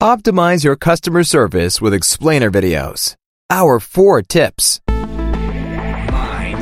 Optimize your customer service with explainer videos. Our four tips. Mind.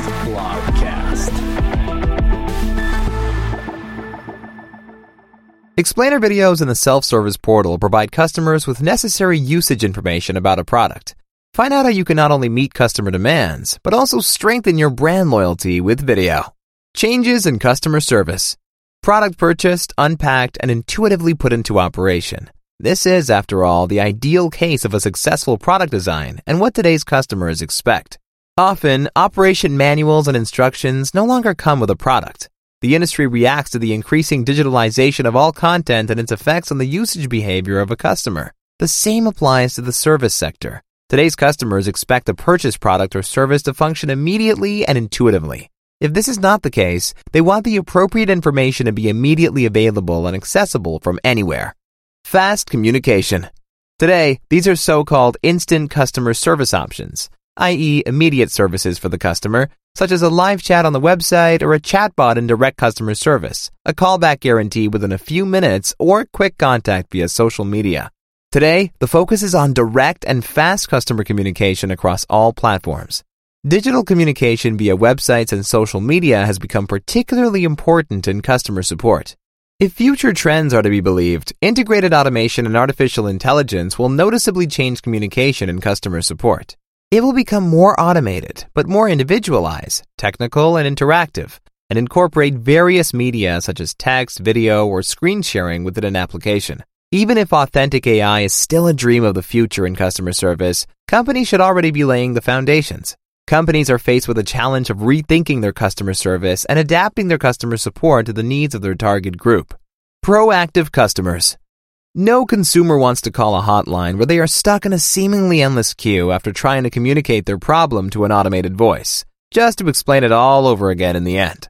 Explainer videos in the self-service portal provide customers with necessary usage information about a product. Find out how you can not only meet customer demands, but also strengthen your brand loyalty with video. Changes in customer service. Product purchased, unpacked, and intuitively put into operation. This is, after all, the ideal case of a successful product design and what today's customers expect. Often, operation manuals and instructions no longer come with a product. The industry reacts to the increasing digitalization of all content and its effects on the usage behavior of a customer. The same applies to the service sector. Today's customers expect a purchase product or service to function immediately and intuitively. If this is not the case, they want the appropriate information to be immediately available and accessible from anywhere. Fast communication. Today, these are so-called instant customer service options, i.e. immediate services for the customer, such as a live chat on the website or a chatbot in direct customer service, a callback guarantee within a few minutes, or quick contact via social media. Today, the focus is on direct and fast customer communication across all platforms. Digital communication via websites and social media has become particularly important in customer support. If future trends are to be believed, integrated automation and artificial intelligence will noticeably change communication and customer support. It will become more automated, but more individualized, technical, and interactive, and incorporate various media such as text, video, or screen sharing within an application. Even if authentic AI is still a dream of the future in customer service, companies should already be laying the foundations. Companies are faced with a challenge of rethinking their customer service and adapting their customer support to the needs of their target group. Proactive customers. No consumer wants to call a hotline where they are stuck in a seemingly endless queue after trying to communicate their problem to an automated voice, just to explain it all over again in the end.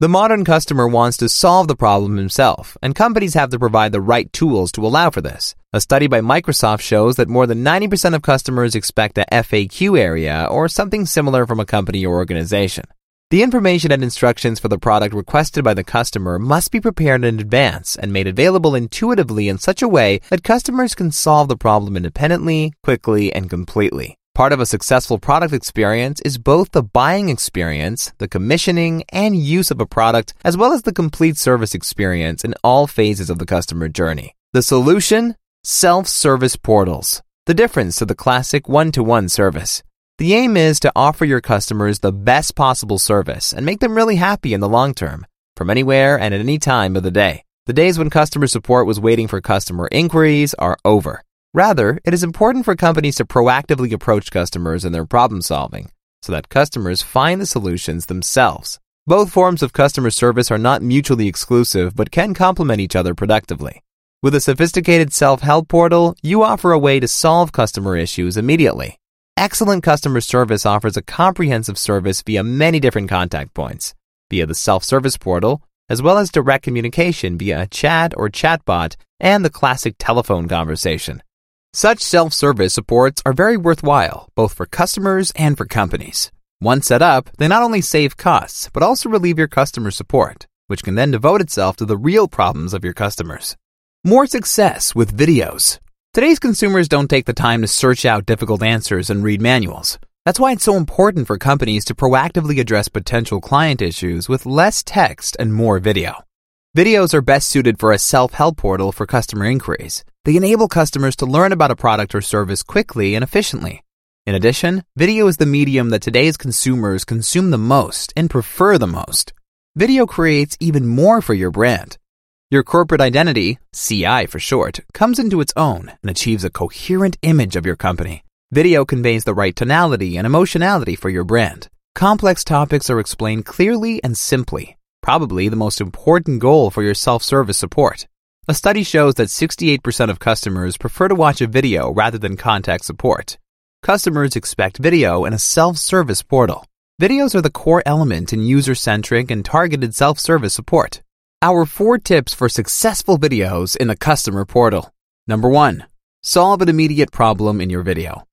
The modern customer wants to solve the problem himself, and companies have to provide the right tools to allow for this. A study by Microsoft shows that more than 90% of customers expect a FAQ area or something similar from a company or organization. The information and instructions for the product requested by the customer must be prepared in advance and made available intuitively in such a way that customers can solve the problem independently, quickly, and completely. Part of a successful product experience is both the buying experience, the commissioning, and use of a product, as well as the complete service experience in all phases of the customer journey. The solution? Self-service portals. The difference to the classic one-to-one service. The aim is to offer your customers the best possible service and make them really happy in the long term, from anywhere and at any time of the day. The days when customer support was waiting for customer inquiries are over. Rather, it is important for companies to proactively approach customers in their problem solving so that customers find the solutions themselves. Both forms of customer service are not mutually exclusive but can complement each other productively. With a sophisticated self-help portal, you offer a way to solve customer issues immediately. Excellent customer service offers a comprehensive service via many different contact points, via the self-service portal, as well as direct communication via a chat or chatbot and the classic telephone conversation. Such self-service supports are very worthwhile, both for customers and for companies. Once set up, they not only save costs, but also relieve your customer support, which can then devote itself to the real problems of your customers. More success with videos. Today's consumers don't take the time to search out difficult answers and read manuals. That's why it's so important for companies to proactively address potential client issues with less text and more video. Videos are best suited for a self-help portal for customer inquiries. They enable customers to learn about a product or service quickly and efficiently. In addition, video is the medium that today's consumers consume the most and prefer the most. Video creates even more for your brand. Your corporate identity, CI for short, comes into its own and achieves a coherent image of your company. Video conveys the right tonality and emotionality for your brand. Complex topics are explained clearly and simply, probably the most important goal for your self-service support. A study shows that 68% of customers prefer to watch a video rather than contact support. Customers expect video in a self-service portal. Videos are the core element in user-centric and targeted self-service support. Our four tips for successful videos in the customer portal. Number one, solve an immediate problem in your video.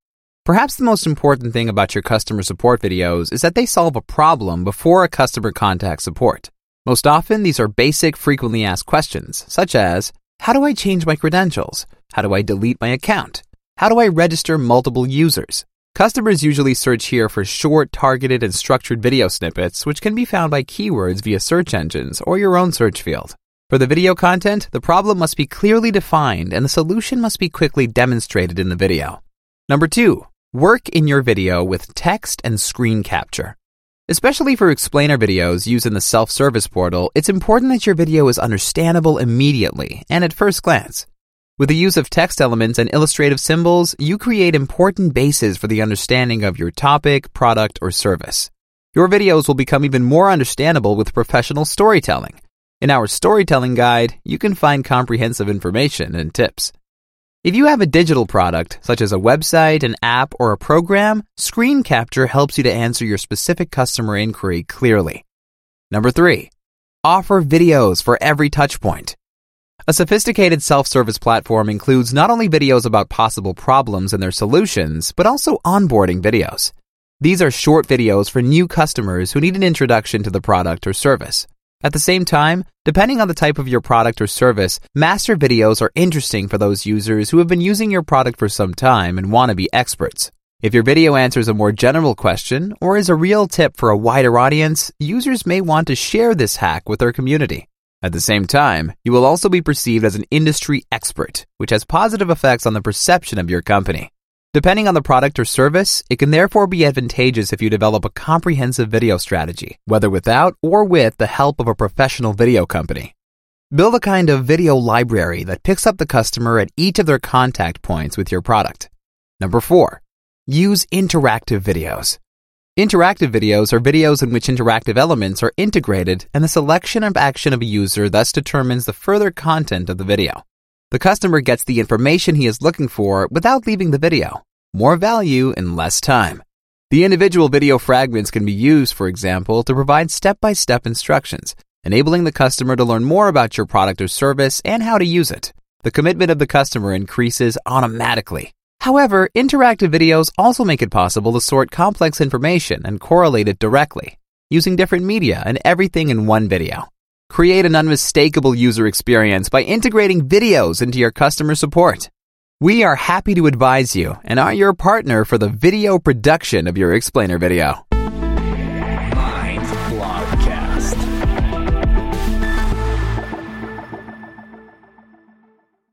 Perhaps the most important thing about your customer support videos is that they solve a problem before a customer contacts support. Most often, these are basic, frequently asked questions, such as, How do I change my credentials? How do I delete my account? How do I register multiple users? Customers usually search here for short, targeted, and structured video snippets, which can be found by keywords via search engines or your own search field. For the video content, the problem must be clearly defined and the solution must be quickly demonstrated in the video. Number two, work in your video with text and screen capture. Especially for explainer videos used in the self-service portal, it's important that your video is understandable immediately and at first glance. With the use of text elements and illustrative symbols, you create important bases for the understanding of your topic, product, or service. Your videos will become even more understandable with professional storytelling. In our storytelling guide, you can find comprehensive information and tips. If you have a digital product, such as a website, an app, or a program, screen capture helps you to answer your specific customer inquiry clearly. Number three, offer videos for every touchpoint. A sophisticated self-service platform includes not only videos about possible problems and their solutions, but also onboarding videos. These are short videos for new customers who need an introduction to the product or service. At the same time, depending on the type of your product or service, master videos are interesting for those users who have been using your product for some time and want to be experts. If your video answers a more general question or is a real tip for a wider audience, users may want to share this hack with their community. At the same time, you will also be perceived as an industry expert, which has positive effects on the perception of your company. Depending on the product or service, it can therefore be advantageous if you develop a comprehensive video strategy, whether without or with the help of a professional video company. Build a kind of video library that picks up the customer at each of their contact points with your product. Number four, use interactive videos. Interactive videos are videos in which interactive elements are integrated and the selection of action of a user thus determines the further content of the video. The customer gets the information he is looking for without leaving the video. More value in less time. The individual video fragments can be used, for example, to provide step-by-step instructions, enabling the customer to learn more about your product or service and how to use it. The commitment of the customer increases automatically. However, interactive videos also make it possible to sort complex information and correlate it directly, using different media and everything in one video. Create an unmistakable user experience by integrating videos into your customer support. We are happy to advise you and are your partner for the video production of your explainer video.